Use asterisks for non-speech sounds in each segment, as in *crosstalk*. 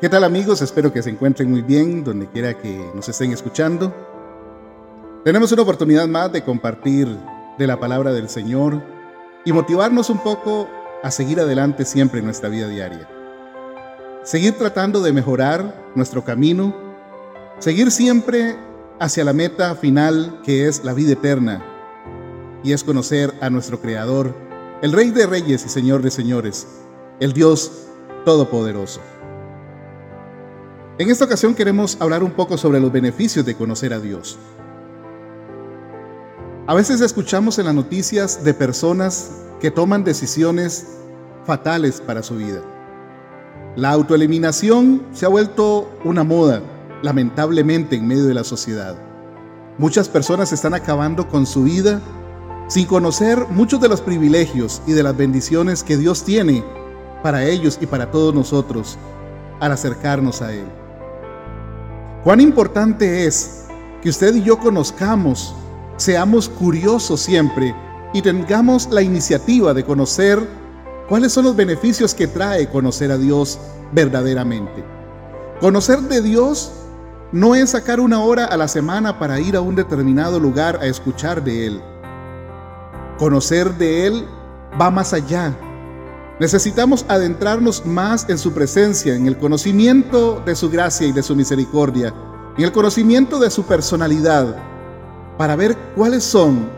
¿Qué tal amigos? Espero que se encuentren muy bien donde quiera que nos estén escuchando. Tenemos una oportunidad más de compartir de la palabra del Señor y motivarnos un poco a seguir adelante siempre en nuestra vida diaria. Seguir tratando de mejorar nuestro camino, seguir siempre hacia la meta final que es la vida eterna y es conocer a nuestro Creador, el Rey de Reyes y Señor de Señores, el Dios Todopoderoso. En esta ocasión queremos hablar un poco sobre los beneficios de conocer a Dios. A veces escuchamos en las noticias de personas que toman decisiones fatales para su vida. La autoeliminación se ha vuelto una moda, lamentablemente, en medio de la sociedad. Muchas personas están acabando con su vida sin conocer muchos de los privilegios y de las bendiciones que Dios tiene para ellos y para todos nosotros al acercarnos a Él. Cuán importante es que usted y yo conozcamos, seamos curiosos siempre y tengamos la iniciativa de conocer cuáles son los beneficios que trae conocer a Dios verdaderamente. Conocer de Dios no es sacar una hora a la semana para ir a un determinado lugar a escuchar de Él. Conocer de Él va más allá. Necesitamos adentrarnos más en su presencia, en el conocimiento de su gracia y de su misericordia, en el conocimiento de su personalidad, para ver cuáles son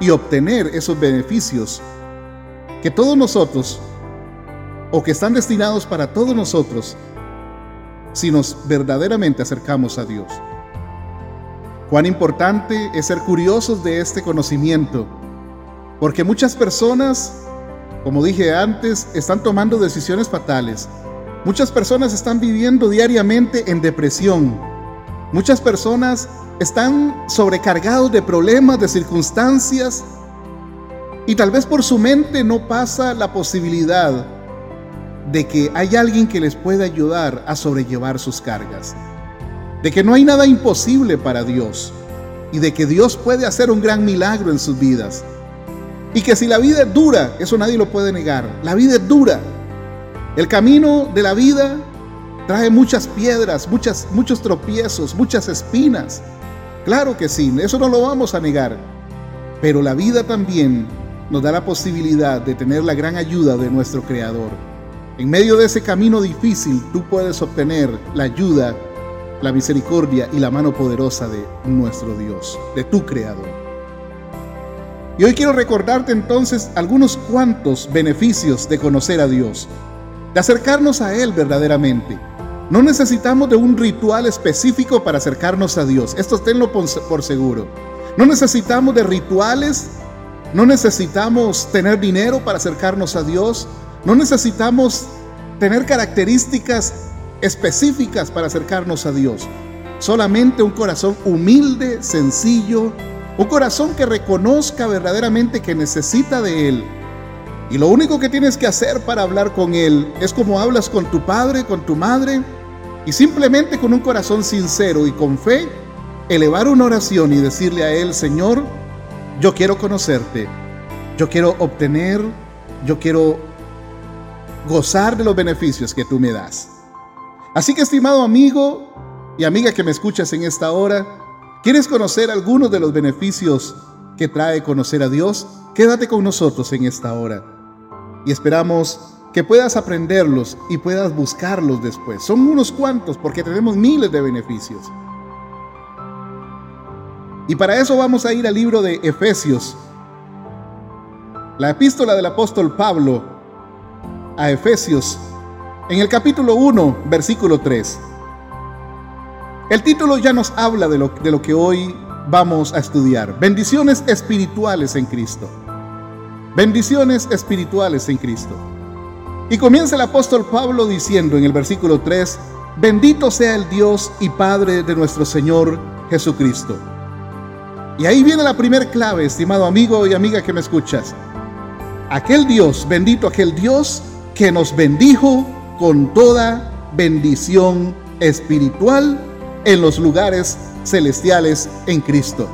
y obtener esos beneficios que todos nosotros, o que están destinados para todos nosotros, si nos verdaderamente acercamos a Dios. Cuán importante es ser curiosos de este conocimiento, porque muchas personas como dije antes, están tomando decisiones fatales. Muchas personas están viviendo diariamente en depresión. Muchas personas están sobrecargados de problemas, de circunstancias. Y tal vez por su mente no pasa la posibilidad de que hay alguien que les pueda ayudar a sobrellevar sus cargas. De que no hay nada imposible para Dios. Y de que Dios puede hacer un gran milagro en sus vidas. Y que si la vida es dura, eso nadie lo puede negar. La vida es dura. El camino de la vida trae muchas piedras, muchas, muchos tropiezos, muchas espinas. Claro que sí, eso no lo vamos a negar. Pero la vida también nos da la posibilidad de tener la gran ayuda de nuestro Creador. En medio de ese camino difícil, tú puedes obtener la ayuda, la misericordia y la mano poderosa de nuestro Dios, de tu Creador. Y hoy quiero recordarte entonces algunos cuantos beneficios de conocer a Dios, de acercarnos a Él verdaderamente. No necesitamos de un ritual específico para acercarnos a Dios, esto tenlo por seguro. No necesitamos de rituales, no necesitamos tener dinero para acercarnos a Dios, no necesitamos tener características específicas para acercarnos a Dios. Solamente un corazón humilde, sencillo, un corazón que reconozca verdaderamente que necesita de Él. Y lo único que tienes que hacer para hablar con Él es como hablas con tu padre, con tu madre, y simplemente con un corazón sincero y con fe, elevar una oración y decirle a Él, Señor, yo quiero conocerte, yo quiero obtener, yo quiero gozar de los beneficios que tú me das. Así que estimado amigo y amiga que me escuchas en esta hora, ¿Quieres conocer algunos de los beneficios que trae conocer a Dios? Quédate con nosotros en esta hora y esperamos que puedas aprenderlos y puedas buscarlos después. Son unos cuantos porque tenemos miles de beneficios. Y para eso vamos a ir al libro de Efesios, la epístola del apóstol Pablo a Efesios, en el capítulo 1, versículo 3. El título ya nos habla de lo, de lo que hoy vamos a estudiar. Bendiciones espirituales en Cristo. Bendiciones espirituales en Cristo. Y comienza el apóstol Pablo diciendo en el versículo 3, bendito sea el Dios y Padre de nuestro Señor Jesucristo. Y ahí viene la primer clave, estimado amigo y amiga que me escuchas. Aquel Dios, bendito aquel Dios que nos bendijo con toda bendición espiritual en los lugares celestiales en Cristo.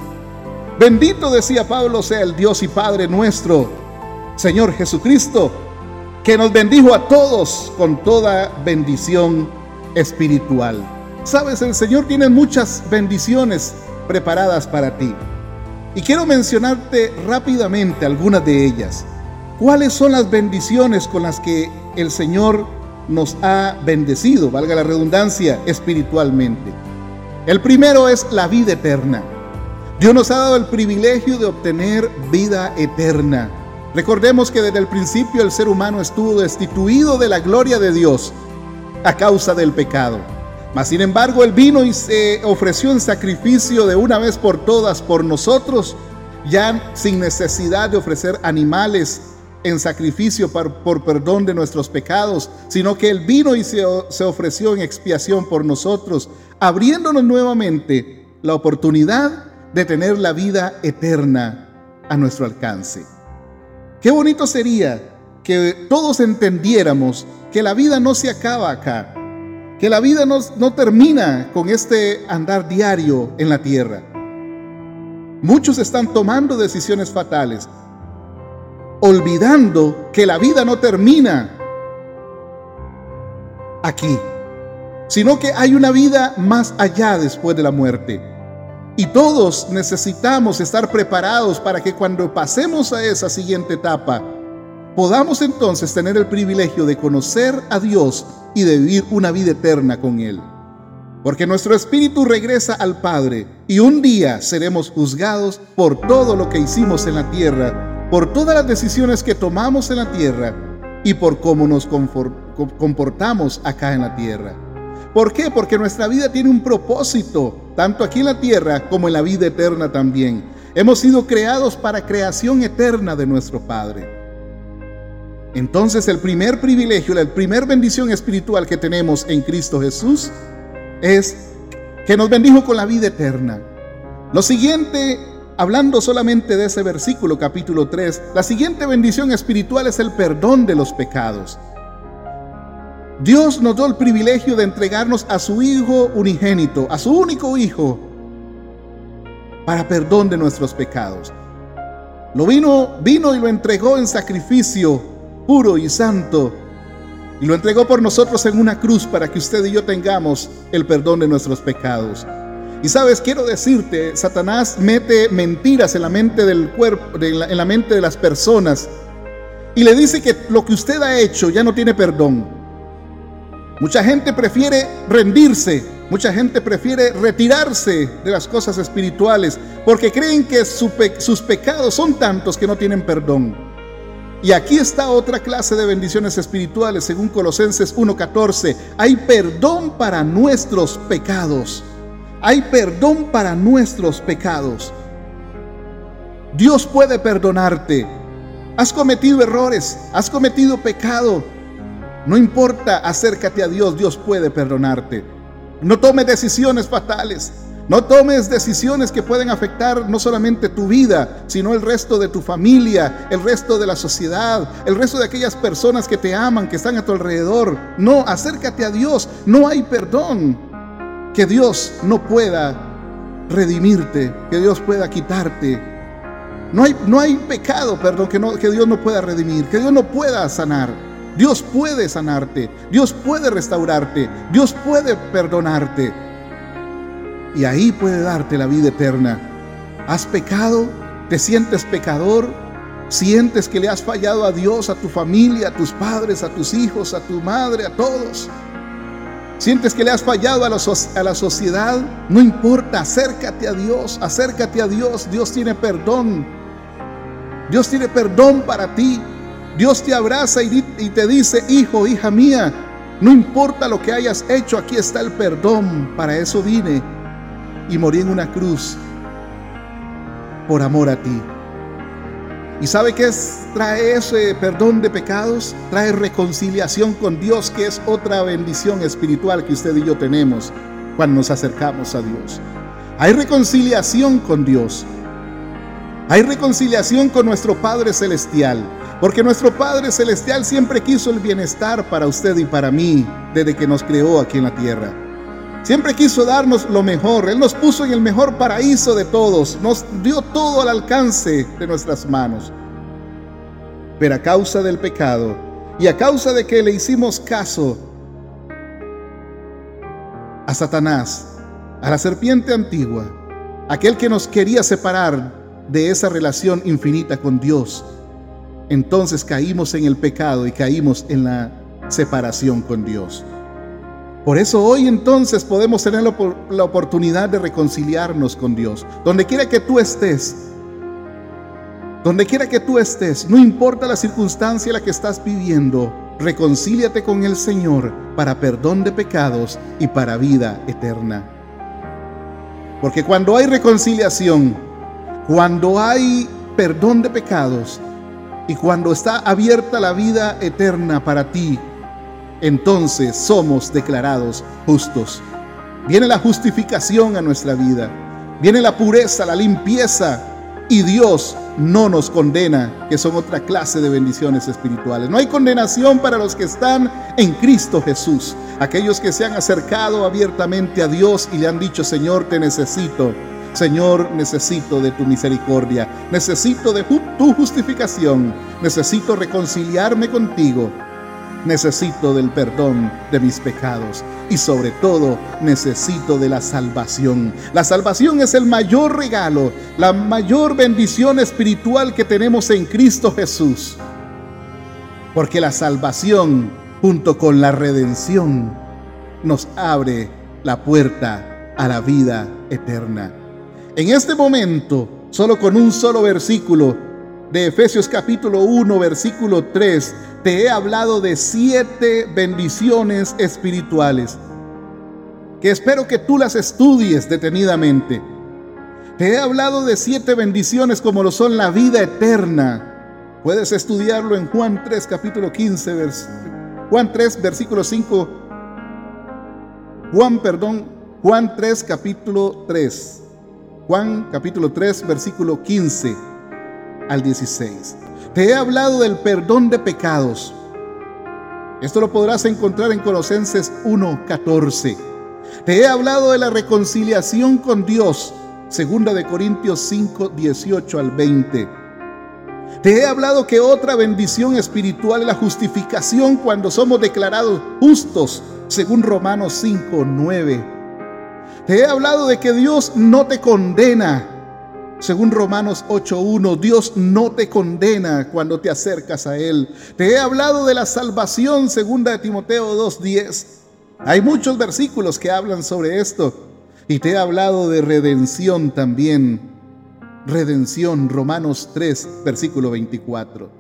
Bendito decía Pablo sea el Dios y Padre nuestro, Señor Jesucristo, que nos bendijo a todos con toda bendición espiritual. Sabes, el Señor tiene muchas bendiciones preparadas para ti. Y quiero mencionarte rápidamente algunas de ellas. ¿Cuáles son las bendiciones con las que el Señor nos ha bendecido, valga la redundancia, espiritualmente? El primero es la vida eterna. Dios nos ha dado el privilegio de obtener vida eterna. Recordemos que desde el principio el ser humano estuvo destituido de la gloria de Dios a causa del pecado. Mas sin embargo, Él vino y se ofreció en sacrificio de una vez por todas por nosotros, ya sin necesidad de ofrecer animales en sacrificio por, perdón de nuestros pecados, sino que Él vino y se, se ofreció en expiación por nosotros, abriéndonos nuevamente la oportunidad de tener la vida eterna a nuestro alcance. Qué bonito sería que todos entendiéramos que la vida no se acaba acá, que la vida no, termina con este andar diario en la tierra. Muchos están tomando decisiones fatales, olvidando que la vida no termina aquí, sino que hay una vida más allá después de la muerte. Y todos necesitamos estar preparados para que cuando pasemos a esa siguiente etapa, podamos entonces tener el privilegio de conocer a Dios y de vivir una vida eterna con Él. Porque nuestro espíritu regresa al Padre y un día seremos juzgados por todo lo que hicimos en la tierra, por todas las decisiones que tomamos en la tierra y por cómo nos comportamos acá en la tierra. ¿Por qué? Porque nuestra vida tiene un propósito, tanto aquí en la tierra como en la vida eterna también. Hemos sido creados para creación eterna de nuestro Padre. Entonces el primer privilegio, la primer bendición espiritual que tenemos en Cristo Jesús es que nos bendijo con la vida eterna. Lo siguiente, hablando solamente de ese versículo capítulo 3, la siguiente bendición espiritual es el perdón de los pecados. Dios nos dio el privilegio de entregarnos a su Hijo unigénito, a su único Hijo, para perdón de nuestros pecados. Lo vino, vino y lo entregó en sacrificio puro y santo, y lo entregó por nosotros en una cruz para que usted y yo tengamos el perdón de nuestros pecados. Y sabes, quiero decirte, Satanás mete mentiras en la mente del cuerpo, en la mente de las personas, y le dice que lo que usted ha hecho ya no tiene perdón. Mucha gente prefiere rendirse, mucha gente prefiere retirarse de las cosas espirituales porque creen que sus pecados son tantos que no tienen perdón. Y aquí está otra clase de bendiciones espirituales, según Colosenses 1:14. Hay perdón para nuestros pecados. Hay perdón para nuestros pecados. Dios puede perdonarte. Has cometido errores, has cometido pecado, no importa, acércate a Dios, Dios puede perdonarte. No tomes decisiones fatales. No tomes decisiones que pueden afectar no solamente tu vida, sino el resto de tu familia, el resto de la sociedad, el resto de aquellas personas que te aman, que están a tu alrededor. No, acércate a Dios. No hay perdón que Dios no pueda redimirte, que Dios pueda quitarte. No hay, no hay pecado, perdón, que, no, que Dios no pueda redimir, que Dios no pueda sanar. Dios puede sanarte, Dios puede restaurarte, Dios puede perdonarte. Y ahí puede darte la vida eterna. ¿Has pecado? ¿Te sientes pecador? ¿Sientes que le has fallado a Dios, a tu familia, a tus padres, a tus hijos, a tu madre, a todos? ¿Sientes que le has fallado a la, a la sociedad? No importa, acércate a Dios, acércate a Dios. Dios tiene perdón. Dios tiene perdón para ti. Dios te abraza y, te dice, hijo, hija mía, no importa lo que hayas hecho, aquí está el perdón. Para eso vine y morí en una cruz por amor a ti. ¿Y sabe qué es, trae ese perdón de pecados? Trae reconciliación con Dios, que es otra bendición espiritual que usted y yo tenemos cuando nos acercamos a Dios. Hay reconciliación con Dios. Hay reconciliación con nuestro Padre Celestial. Porque nuestro Padre Celestial siempre quiso el bienestar para usted y para mí desde que nos creó aquí en la tierra. Siempre quiso darnos lo mejor. Él nos puso en el mejor paraíso de todos. Nos dio todo al alcance de nuestras manos. Pero a causa del pecado y a causa de que le hicimos caso, a Satanás, a la serpiente antigua, aquel que nos quería separar de esa relación infinita con Dios, entonces caímos en el pecado y caímos en la separación con Dios. Por eso hoy entonces podemos tener la oportunidad de reconciliarnos con Dios. Donde quiera que tú estés, donde quiera que tú estés, no importa la circunstancia en la que estás viviendo, reconcíliate con el Señor para perdón de pecados y para vida eterna. Porque cuando hay reconciliación, cuando hay perdón de pecados y cuando está abierta la vida eterna para ti, entonces somos declarados justos. Viene la justificación a nuestra vida, viene la pureza, la limpieza y Dios no nos condena, que son otra clase de bendiciones espirituales. No hay condenación para los que están en Cristo Jesús, aquellos que se han acercado abiertamente a Dios y le han dicho, Señor, te necesito. Señor, necesito de tu misericordia, necesito de tu justificación, necesito reconciliarme contigo necesito del perdón de mis pecados y sobre todo necesito de la salvación. La salvación es el mayor regalo, la mayor bendición espiritual que tenemos en Cristo Jesús. Porque la salvación junto con la redención nos abre la puerta a la vida eterna. En este momento, solo con un solo versículo, de Efesios capítulo 1, versículo 3, te he hablado de siete bendiciones espirituales, que espero que tú las estudies detenidamente. Te he hablado de siete bendiciones como lo son la vida eterna. Puedes estudiarlo en Juan 3, capítulo 15, Juan 3, versículo 5. Juan, perdón, Juan 3, capítulo 3. Juan capítulo 3, versículo 15 al 16. Te he hablado del perdón de pecados. Esto lo podrás encontrar en Colosenses 1:14. Te he hablado de la reconciliación con Dios, segunda de Corintios 5, 18 al 20. Te he hablado que otra bendición espiritual es la justificación cuando somos declarados justos, según Romanos 5, 9. Te he hablado de que Dios no te condena, según Romanos 8.1, Dios no te condena cuando te acercas a Él. Te he hablado de la salvación, segunda de Timoteo 2.10. Hay muchos versículos que hablan sobre esto. Y te he hablado de redención también. Redención, Romanos 3, versículo 24.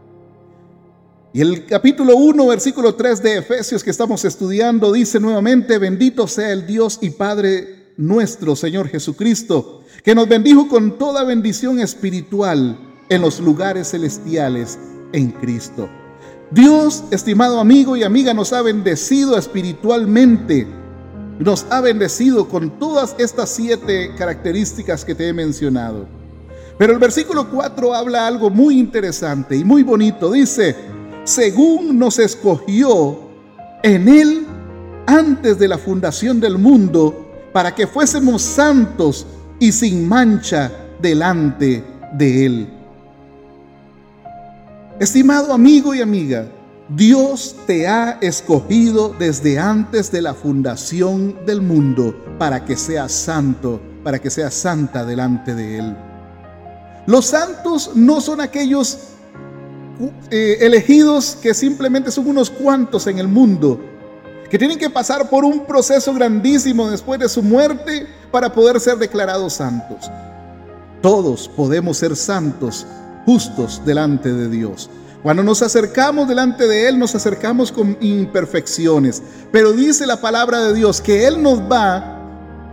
Y el capítulo 1, versículo 3 de Efesios que estamos estudiando dice nuevamente, bendito sea el Dios y Padre nuestro Señor Jesucristo que nos bendijo con toda bendición espiritual en los lugares celestiales en Cristo. Dios, estimado amigo y amiga, nos ha bendecido espiritualmente. Nos ha bendecido con todas estas siete características que te he mencionado. Pero el versículo 4 habla algo muy interesante y muy bonito. Dice, según nos escogió en Él antes de la fundación del mundo, para que fuésemos santos y sin mancha delante de Él. Estimado amigo y amiga, Dios te ha escogido desde antes de la fundación del mundo para que seas santo, para que seas santa delante de Él. Los santos no son aquellos eh, elegidos que simplemente son unos cuantos en el mundo, que tienen que pasar por un proceso grandísimo después de su muerte para poder ser declarados santos. Todos podemos ser santos, justos delante de Dios. Cuando nos acercamos delante de Él, nos acercamos con imperfecciones. Pero dice la palabra de Dios que Él nos va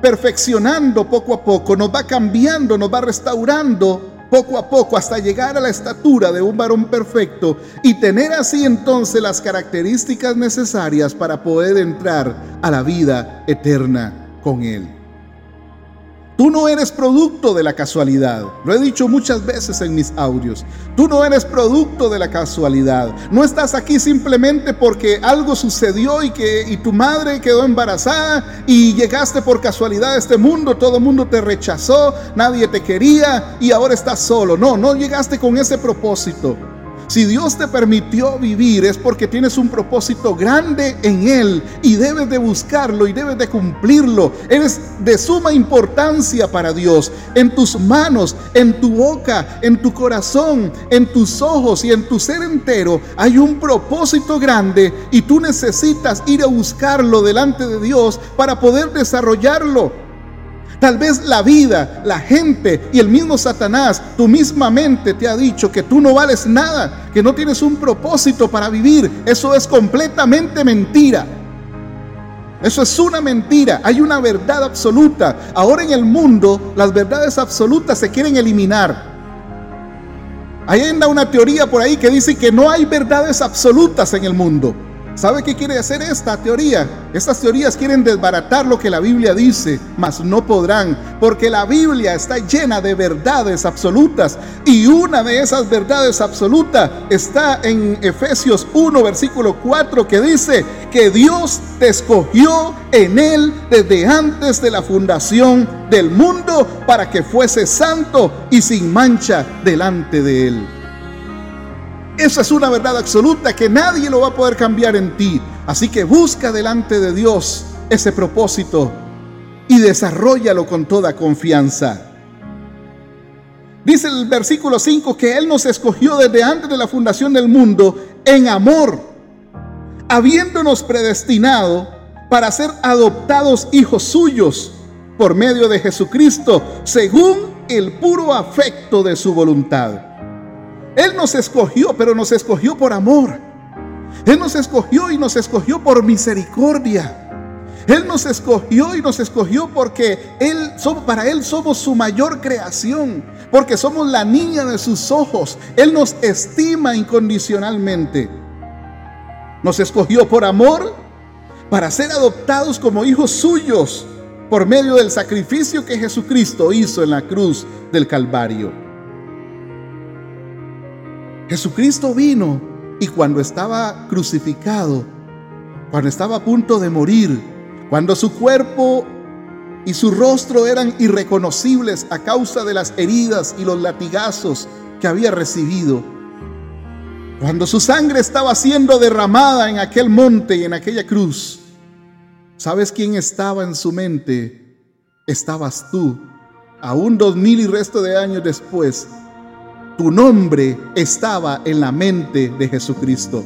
perfeccionando poco a poco, nos va cambiando, nos va restaurando poco a poco hasta llegar a la estatura de un varón perfecto y tener así entonces las características necesarias para poder entrar a la vida eterna con Él. Tú no eres producto de la casualidad. Lo he dicho muchas veces en mis audios. Tú no eres producto de la casualidad. No estás aquí simplemente porque algo sucedió y que y tu madre quedó embarazada y llegaste por casualidad a este mundo. Todo el mundo te rechazó, nadie te quería y ahora estás solo. No, no llegaste con ese propósito. Si Dios te permitió vivir es porque tienes un propósito grande en Él y debes de buscarlo y debes de cumplirlo. Eres de suma importancia para Dios. En tus manos, en tu boca, en tu corazón, en tus ojos y en tu ser entero hay un propósito grande y tú necesitas ir a buscarlo delante de Dios para poder desarrollarlo. Tal vez la vida, la gente y el mismo Satanás, tu misma mente te ha dicho que tú no vales nada, que no tienes un propósito para vivir. Eso es completamente mentira. Eso es una mentira. Hay una verdad absoluta. Ahora en el mundo las verdades absolutas se quieren eliminar. Hay anda una teoría por ahí que dice que no hay verdades absolutas en el mundo. ¿Sabe qué quiere hacer esta teoría? Estas teorías quieren desbaratar lo que la Biblia dice, mas no podrán, porque la Biblia está llena de verdades absolutas y una de esas verdades absolutas está en Efesios 1, versículo 4, que dice que Dios te escogió en él desde antes de la fundación del mundo para que fuese santo y sin mancha delante de él. Esa es una verdad absoluta que nadie lo va a poder cambiar en ti. Así que busca delante de Dios ese propósito y desarrollalo con toda confianza. Dice el versículo 5 que Él nos escogió desde antes de la fundación del mundo en amor, habiéndonos predestinado para ser adoptados hijos suyos por medio de Jesucristo, según el puro afecto de su voluntad él nos escogió, pero nos escogió por amor. Él nos escogió y nos escogió por misericordia. Él nos escogió y nos escogió porque él, para Él somos su mayor creación, porque somos la niña de sus ojos. Él nos estima incondicionalmente. Nos escogió por amor para ser adoptados como hijos suyos por medio del sacrificio que Jesucristo hizo en la cruz del Calvario. Jesucristo vino y cuando estaba crucificado, cuando estaba a punto de morir, cuando su cuerpo y su rostro eran irreconocibles a causa de las heridas y los latigazos que había recibido, cuando su sangre estaba siendo derramada en aquel monte y en aquella cruz, ¿sabes quién estaba en su mente? Estabas tú, aún dos mil y resto de años después, tu nombre estaba en la mente de Jesucristo.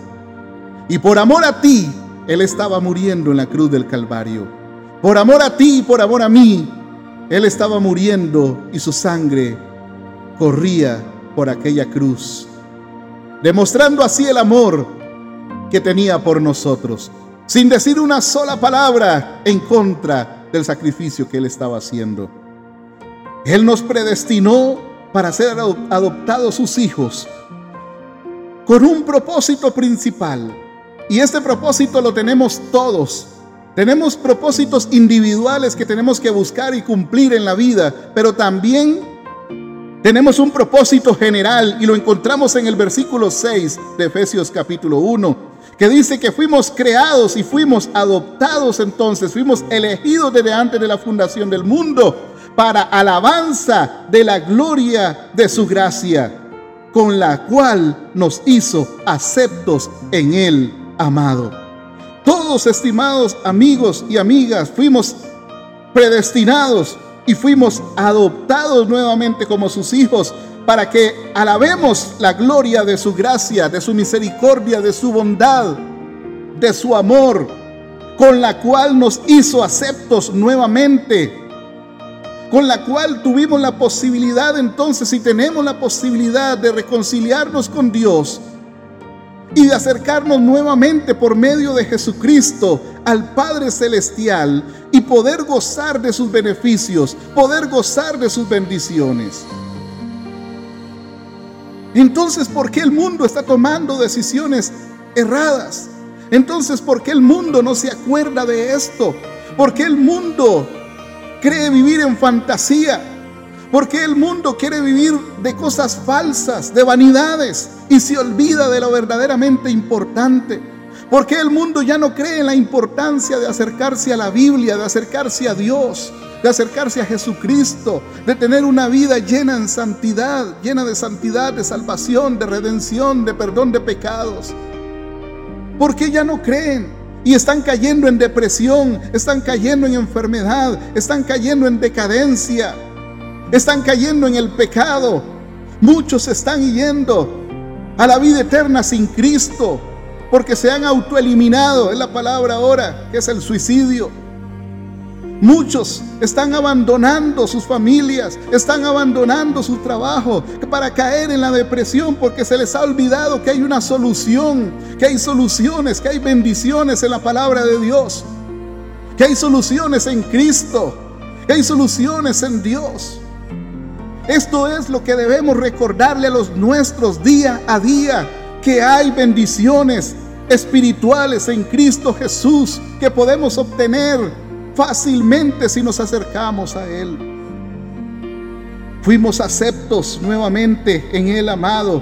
Y por amor a ti, Él estaba muriendo en la cruz del Calvario. Por amor a ti y por amor a mí, Él estaba muriendo y su sangre corría por aquella cruz, demostrando así el amor que tenía por nosotros, sin decir una sola palabra en contra del sacrificio que Él estaba haciendo. Él nos predestinó para ser adoptados sus hijos con un propósito principal. Y este propósito lo tenemos todos. Tenemos propósitos individuales que tenemos que buscar y cumplir en la vida, pero también tenemos un propósito general y lo encontramos en el versículo 6 de Efesios capítulo 1, que dice que fuimos creados y fuimos adoptados entonces, fuimos elegidos desde antes de la fundación del mundo para alabanza de la gloria de su gracia, con la cual nos hizo aceptos en él, amado. Todos, estimados amigos y amigas, fuimos predestinados y fuimos adoptados nuevamente como sus hijos para que alabemos la gloria de su gracia, de su misericordia, de su bondad, de su amor, con la cual nos hizo aceptos nuevamente con la cual tuvimos la posibilidad entonces y tenemos la posibilidad de reconciliarnos con Dios y de acercarnos nuevamente por medio de Jesucristo al Padre Celestial y poder gozar de sus beneficios, poder gozar de sus bendiciones. Entonces, ¿por qué el mundo está tomando decisiones erradas? Entonces, ¿por qué el mundo no se acuerda de esto? ¿Por qué el mundo cree vivir en fantasía. Porque el mundo quiere vivir de cosas falsas, de vanidades, y se olvida de lo verdaderamente importante. Porque el mundo ya no cree en la importancia de acercarse a la Biblia, de acercarse a Dios. de acercarse a Jesucristo, de tener una vida llena en santidad, llena de santidad, de salvación, de redención, de perdón de pecados. ¿Por qué ya no creen? Y están cayendo en depresión, están cayendo en enfermedad, están cayendo en decadencia, están cayendo en el pecado. Muchos están yendo a la vida eterna sin Cristo porque se han autoeliminado, es la palabra ahora, que es el suicidio. Muchos están abandonando sus familias, están abandonando su trabajo para caer en la depresión porque se les ha olvidado que hay una solución, que hay soluciones, que hay bendiciones en la palabra de Dios, que hay soluciones en Cristo, que hay soluciones en Dios. Esto es lo que debemos recordarle a los nuestros día a día, que hay bendiciones espirituales en Cristo Jesús que podemos obtener fácilmente si nos acercamos a Él. Fuimos aceptos nuevamente en Él, amado.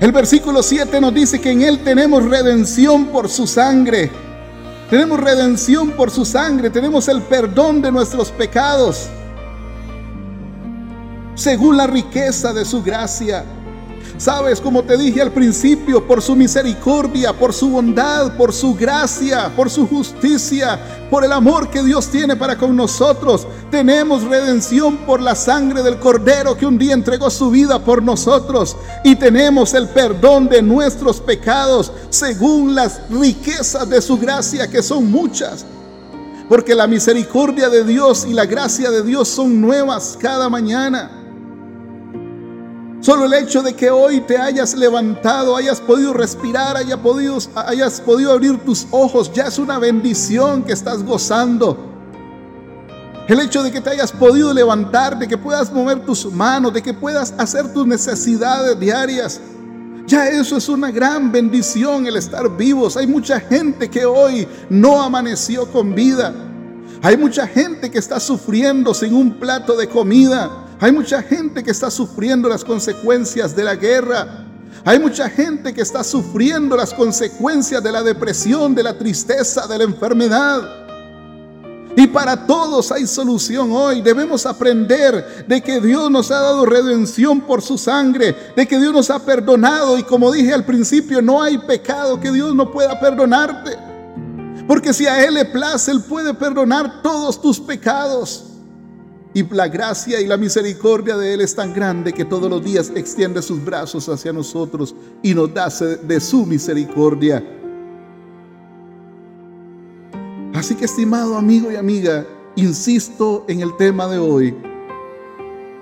El versículo 7 nos dice que en Él tenemos redención por su sangre. Tenemos redención por su sangre, tenemos el perdón de nuestros pecados, según la riqueza de su gracia. Sabes, como te dije al principio, por su misericordia, por su bondad, por su gracia, por su justicia, por el amor que Dios tiene para con nosotros, tenemos redención por la sangre del Cordero que un día entregó su vida por nosotros y tenemos el perdón de nuestros pecados según las riquezas de su gracia que son muchas. Porque la misericordia de Dios y la gracia de Dios son nuevas cada mañana. Solo el hecho de que hoy te hayas levantado, hayas podido respirar, hayas podido, hayas podido abrir tus ojos, ya es una bendición que estás gozando. El hecho de que te hayas podido levantar, de que puedas mover tus manos, de que puedas hacer tus necesidades diarias. Ya eso es una gran bendición el estar vivos. Hay mucha gente que hoy no amaneció con vida. Hay mucha gente que está sufriendo sin un plato de comida. Hay mucha gente que está sufriendo las consecuencias de la guerra. Hay mucha gente que está sufriendo las consecuencias de la depresión, de la tristeza, de la enfermedad. Y para todos hay solución hoy. Debemos aprender de que Dios nos ha dado redención por su sangre, de que Dios nos ha perdonado. Y como dije al principio, no hay pecado que Dios no pueda perdonarte. Porque si a Él le place, Él puede perdonar todos tus pecados. Y la gracia y la misericordia de Él es tan grande que todos los días extiende sus brazos hacia nosotros y nos da de su misericordia. Así que estimado amigo y amiga, insisto en el tema de hoy.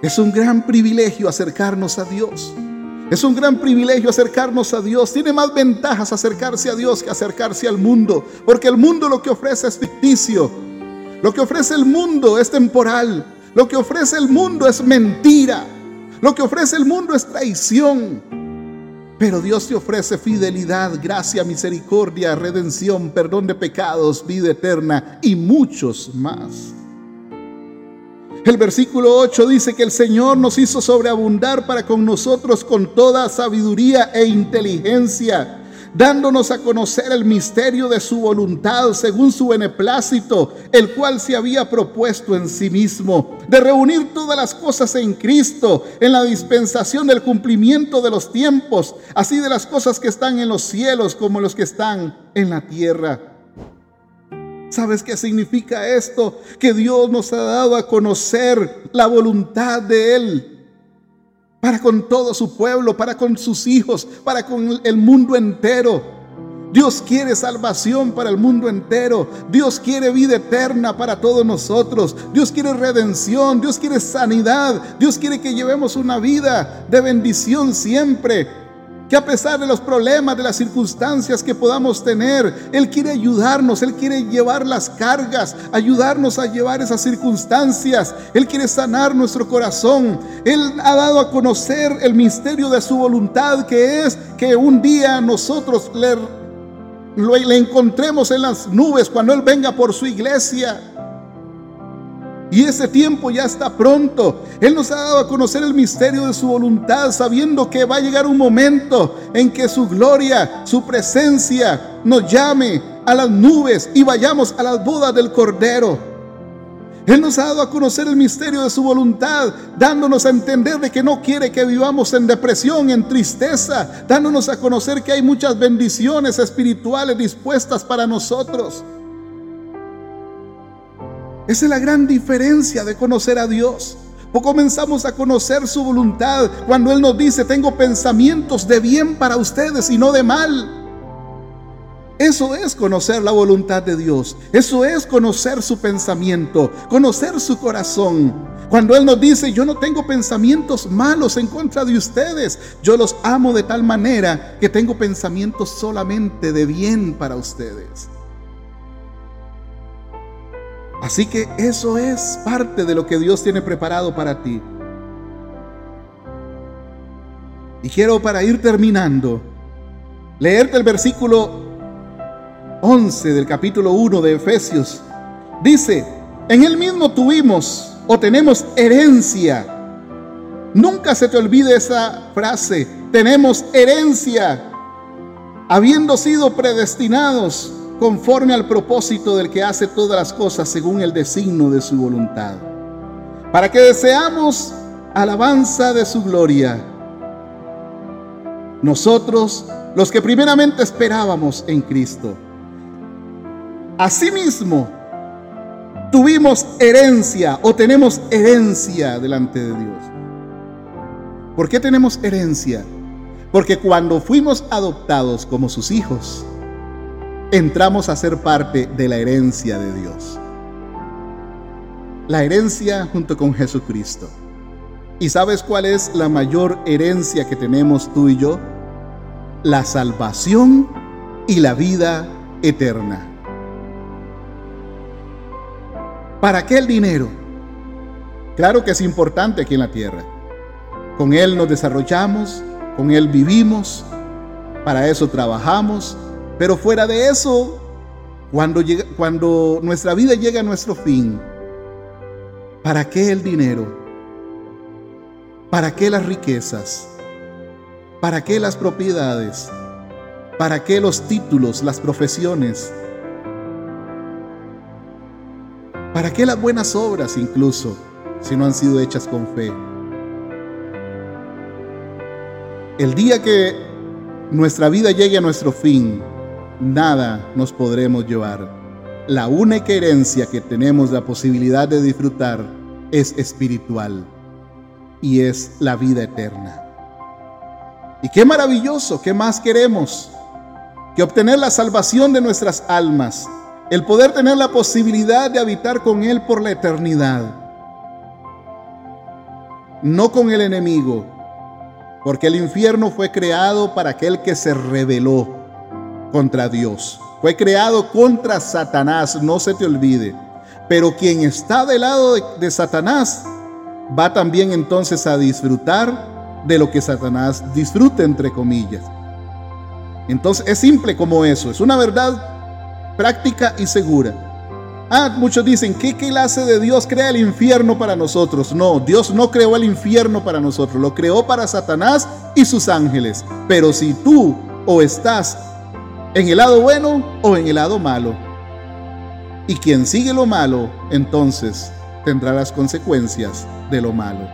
Es un gran privilegio acercarnos a Dios. Es un gran privilegio acercarnos a Dios. Tiene más ventajas acercarse a Dios que acercarse al mundo. Porque el mundo lo que ofrece es ficticio. Lo que ofrece el mundo es temporal. Lo que ofrece el mundo es mentira. Lo que ofrece el mundo es traición. Pero Dios te ofrece fidelidad, gracia, misericordia, redención, perdón de pecados, vida eterna y muchos más. El versículo 8 dice que el Señor nos hizo sobreabundar para con nosotros con toda sabiduría e inteligencia dándonos a conocer el misterio de su voluntad según su beneplácito, el cual se había propuesto en sí mismo, de reunir todas las cosas en Cristo, en la dispensación del cumplimiento de los tiempos, así de las cosas que están en los cielos como los que están en la tierra. ¿Sabes qué significa esto? Que Dios nos ha dado a conocer la voluntad de Él para con todo su pueblo, para con sus hijos, para con el mundo entero. Dios quiere salvación para el mundo entero. Dios quiere vida eterna para todos nosotros. Dios quiere redención. Dios quiere sanidad. Dios quiere que llevemos una vida de bendición siempre que a pesar de los problemas, de las circunstancias que podamos tener, Él quiere ayudarnos, Él quiere llevar las cargas, ayudarnos a llevar esas circunstancias, Él quiere sanar nuestro corazón, Él ha dado a conocer el misterio de su voluntad, que es que un día nosotros le, encontremos en las nubes cuando Él venga por su iglesia. Y ese tiempo ya está pronto. Él nos ha dado a conocer el misterio de su voluntad, sabiendo que va a llegar un momento en que su gloria, su presencia nos llame a las nubes y vayamos a las bodas del Cordero. Él nos ha dado a conocer el misterio de su voluntad, dándonos a entender de que no quiere que vivamos en depresión, en tristeza, dándonos a conocer que hay muchas bendiciones espirituales dispuestas para nosotros. Esa es la gran diferencia de conocer a Dios. O comenzamos a conocer su voluntad cuando Él nos dice, tengo pensamientos de bien para ustedes y no de mal eso es conocer la voluntad de Dios. Eso es conocer su pensamiento, conocer su corazón. Cuando Él nos dice, yo no tengo pensamientos malos en contra de ustedes, yo los amo de tal manera que tengo pensamientos solamente de bien para ustedes. Así que eso es parte de lo que Dios tiene preparado para ti. Y quiero para ir terminando, leerte el versículo 11 del capítulo 1 de Efesios. Dice, en él mismo tuvimos o tenemos herencia. Nunca se te olvide esa frase, tenemos herencia, habiendo sido predestinados conforme al propósito del que hace todas las cosas según el designio de su voluntad, para que deseamos alabanza de su gloria. Nosotros, los que primeramente esperábamos en Cristo. Asimismo, tuvimos herencia o tenemos herencia delante de Dios. ¿Por qué tenemos herencia? Porque cuando fuimos adoptados como sus hijos, entramos a ser parte de la herencia de Dios. La herencia junto con Jesucristo. ¿Y sabes cuál es la mayor herencia que tenemos tú y yo? La salvación y la vida eterna. ¿Para qué el dinero? Claro que es importante aquí en la tierra. Con Él nos desarrollamos, con Él vivimos, para eso trabajamos, pero fuera de eso, cuando, llega, cuando nuestra vida llega a nuestro fin, ¿para qué el dinero? ¿Para qué las riquezas? ¿Para qué las propiedades? ¿Para qué los títulos, las profesiones? ¿Para qué las buenas obras incluso si no han sido hechas con fe? El día que nuestra vida llegue a nuestro fin, nada nos podremos llevar. La única herencia que tenemos la posibilidad de disfrutar es espiritual y es la vida eterna. Y qué maravilloso, qué más queremos que obtener la salvación de nuestras almas el poder tener la posibilidad de habitar con Él por la eternidad. No con el enemigo, porque el infierno fue creado para aquel que se rebeló contra Dios. Fue creado contra Satanás, no se te olvide. Pero quien está del lado de, Satanás va también entonces a disfrutar de lo que Satanás disfruta, entre comillas. Entonces es simple como eso, es una verdad práctica y segura. Ah, muchos dicen, ¿qué clase de Dios crea el infierno para nosotros? No, Dios no creó el infierno para nosotros, lo creó para Satanás y sus ángeles. Pero si tú o estás en el lado bueno o en el lado malo, y quien sigue lo malo, entonces tendrá las consecuencias de lo malo.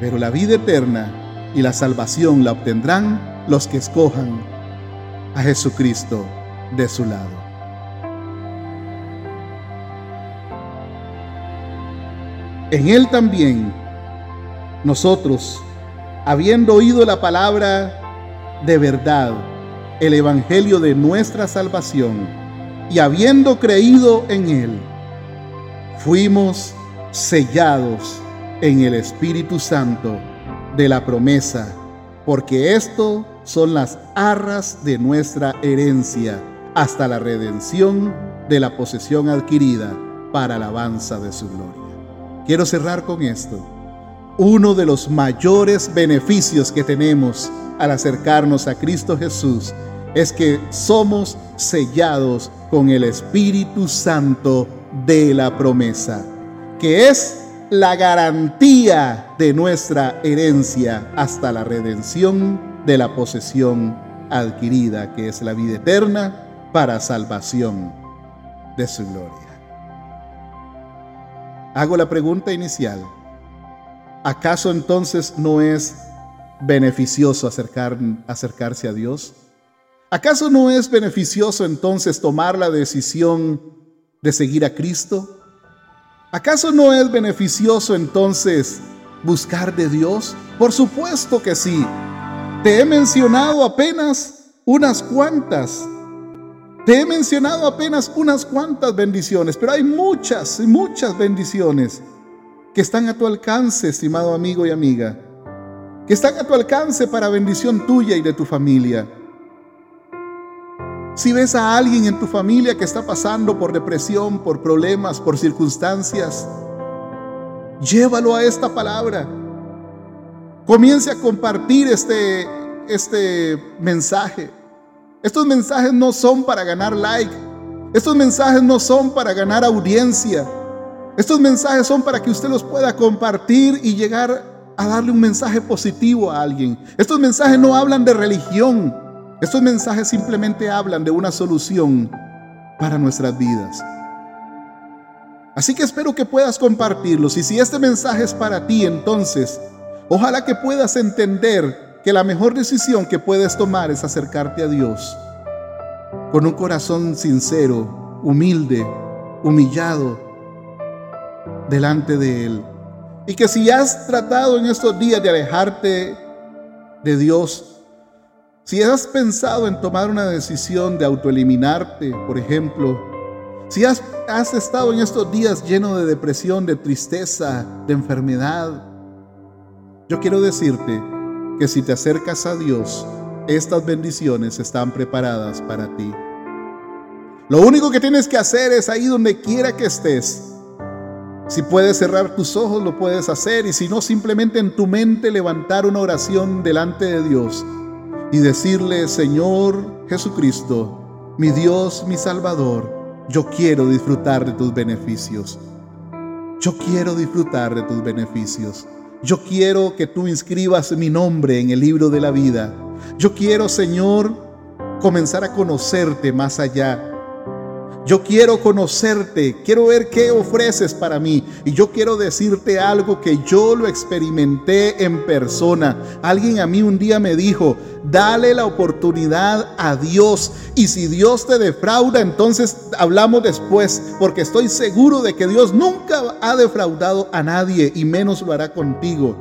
Pero la vida eterna y la salvación la obtendrán los que escojan a Jesucristo de su lado. En Él también nosotros, habiendo oído la palabra de verdad, el Evangelio de nuestra salvación, y habiendo creído en Él, fuimos sellados en el Espíritu Santo de la promesa, porque esto son las arras de nuestra herencia hasta la redención de la posesión adquirida para alabanza de su gloria. Quiero cerrar con esto. Uno de los mayores beneficios que tenemos al acercarnos a Cristo Jesús es que somos sellados con el Espíritu Santo de la promesa, que es la garantía de nuestra herencia hasta la redención de la posesión adquirida, que es la vida eterna para salvación de su gloria. hago la pregunta inicial. ¿Acaso entonces no es beneficioso acercar, acercarse a Dios? ¿Acaso no es beneficioso entonces tomar la decisión de seguir a Cristo? ¿Acaso no es beneficioso entonces buscar de Dios? Por supuesto que sí. Te he mencionado apenas unas cuantas. Te he mencionado apenas unas cuantas bendiciones, pero hay muchas muchas bendiciones que están a tu alcance, estimado amigo y amiga, que están a tu alcance para bendición tuya y de tu familia. Si ves a alguien en tu familia que está pasando por depresión, por problemas, por circunstancias, llévalo a esta palabra. Comience a compartir este, este mensaje. Estos mensajes no son para ganar like. Estos mensajes no son para ganar audiencia. Estos mensajes son para que usted los pueda compartir y llegar a darle un mensaje positivo a alguien. Estos mensajes no hablan de religión. Estos mensajes simplemente hablan de una solución para nuestras vidas. Así que espero que puedas compartirlos y si este mensaje es para ti, entonces, ojalá que puedas entender que la mejor decisión que puedes tomar es acercarte a Dios con un corazón sincero, humilde, humillado delante de Él. Y que si has tratado en estos días de alejarte de Dios, si has pensado en tomar una decisión de autoeliminarte, por ejemplo, si has, estado en estos días lleno de depresión, de tristeza, de enfermedad, yo quiero decirte que si te acercas a Dios, estas bendiciones están preparadas para ti. Lo único que tienes que hacer es ahí donde quiera que estés, si puedes cerrar tus ojos, lo puedes hacer. Y si no, simplemente en tu mente levantar una oración delante de Dios y decirle, Señor Jesucristo, mi Dios, mi Salvador, yo quiero disfrutar de tus beneficios. Yo quiero disfrutar de tus beneficios. Yo quiero que tú inscribas mi nombre en el libro de la vida. Yo quiero, Señor, comenzar a conocerte más allá yo quiero conocerte, quiero ver qué ofreces para mí. Y yo quiero decirte algo que yo lo experimenté en persona. Alguien a mí un día me dijo, dale la oportunidad a Dios. Y si Dios te defrauda, entonces hablamos después, porque estoy seguro de que Dios nunca ha defraudado a nadie y menos lo hará contigo.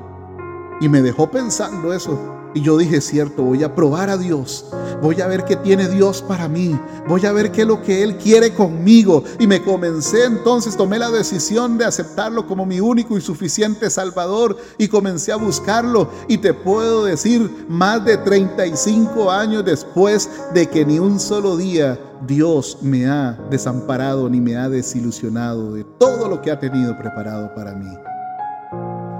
Y me dejó pensando eso. Y yo dije, cierto, voy a probar a Dios. Voy a ver qué tiene Dios para mí. Voy a ver qué es lo que Él quiere conmigo. Y me comencé entonces, tomé la decisión de aceptarlo como mi único y suficiente Salvador. Y comencé a buscarlo. Y te puedo decir, más de 35 años después de que ni un solo día Dios me ha desamparado ni me ha desilusionado de todo lo que ha tenido preparado para mí.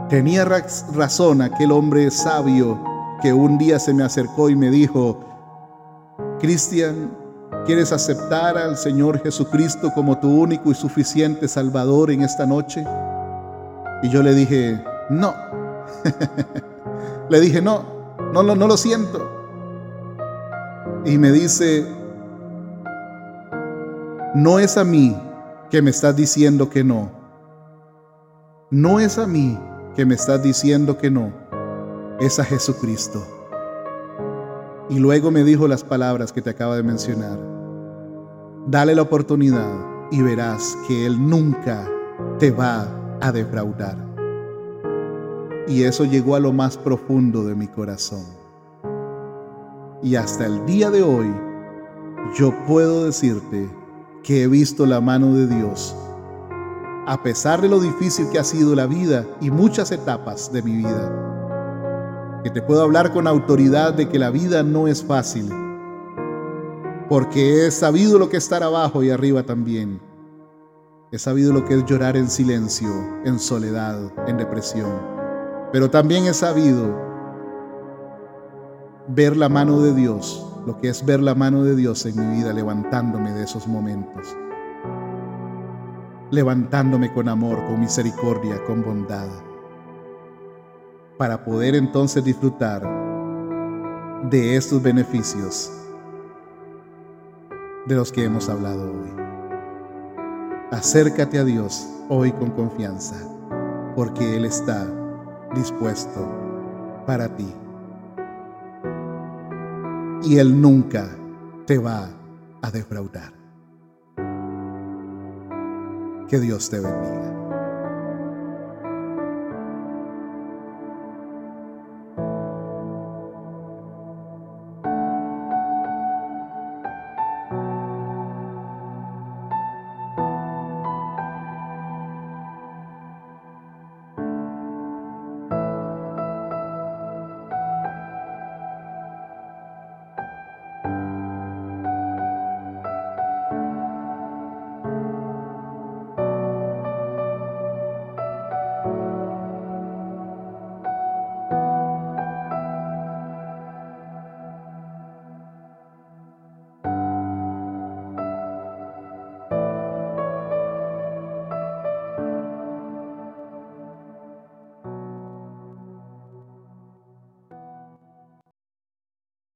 Tenía razón aquel hombre sabio que un día se me acercó y me dijo, Cristian, ¿quieres aceptar al Señor Jesucristo como tu único y suficiente Salvador en esta noche? Y yo le dije, no. *laughs* le dije, no, no, no, no lo siento. Y me dice, no es a mí que me estás diciendo que no. No es a mí que me estás diciendo que no es a Jesucristo. Y luego me dijo las palabras que te acaba de mencionar. Dale la oportunidad y verás que Él nunca te va a defraudar. Y eso llegó a lo más profundo de mi corazón. Y hasta el día de hoy, yo puedo decirte que he visto la mano de Dios, a pesar de lo difícil que ha sido la vida y muchas etapas de mi vida que te puedo hablar con autoridad de que la vida no es fácil, porque he sabido lo que es estar abajo y arriba también. He sabido lo que es llorar en silencio, en soledad, en depresión. Pero también he sabido ver la mano de Dios, lo que es ver la mano de Dios en mi vida levantándome de esos momentos. Levantándome con amor, con misericordia, con bondad para poder entonces disfrutar de estos beneficios de los que hemos hablado hoy. Acércate a Dios hoy con confianza, porque Él está dispuesto para ti. Y Él nunca te va a defraudar. Que Dios te bendiga.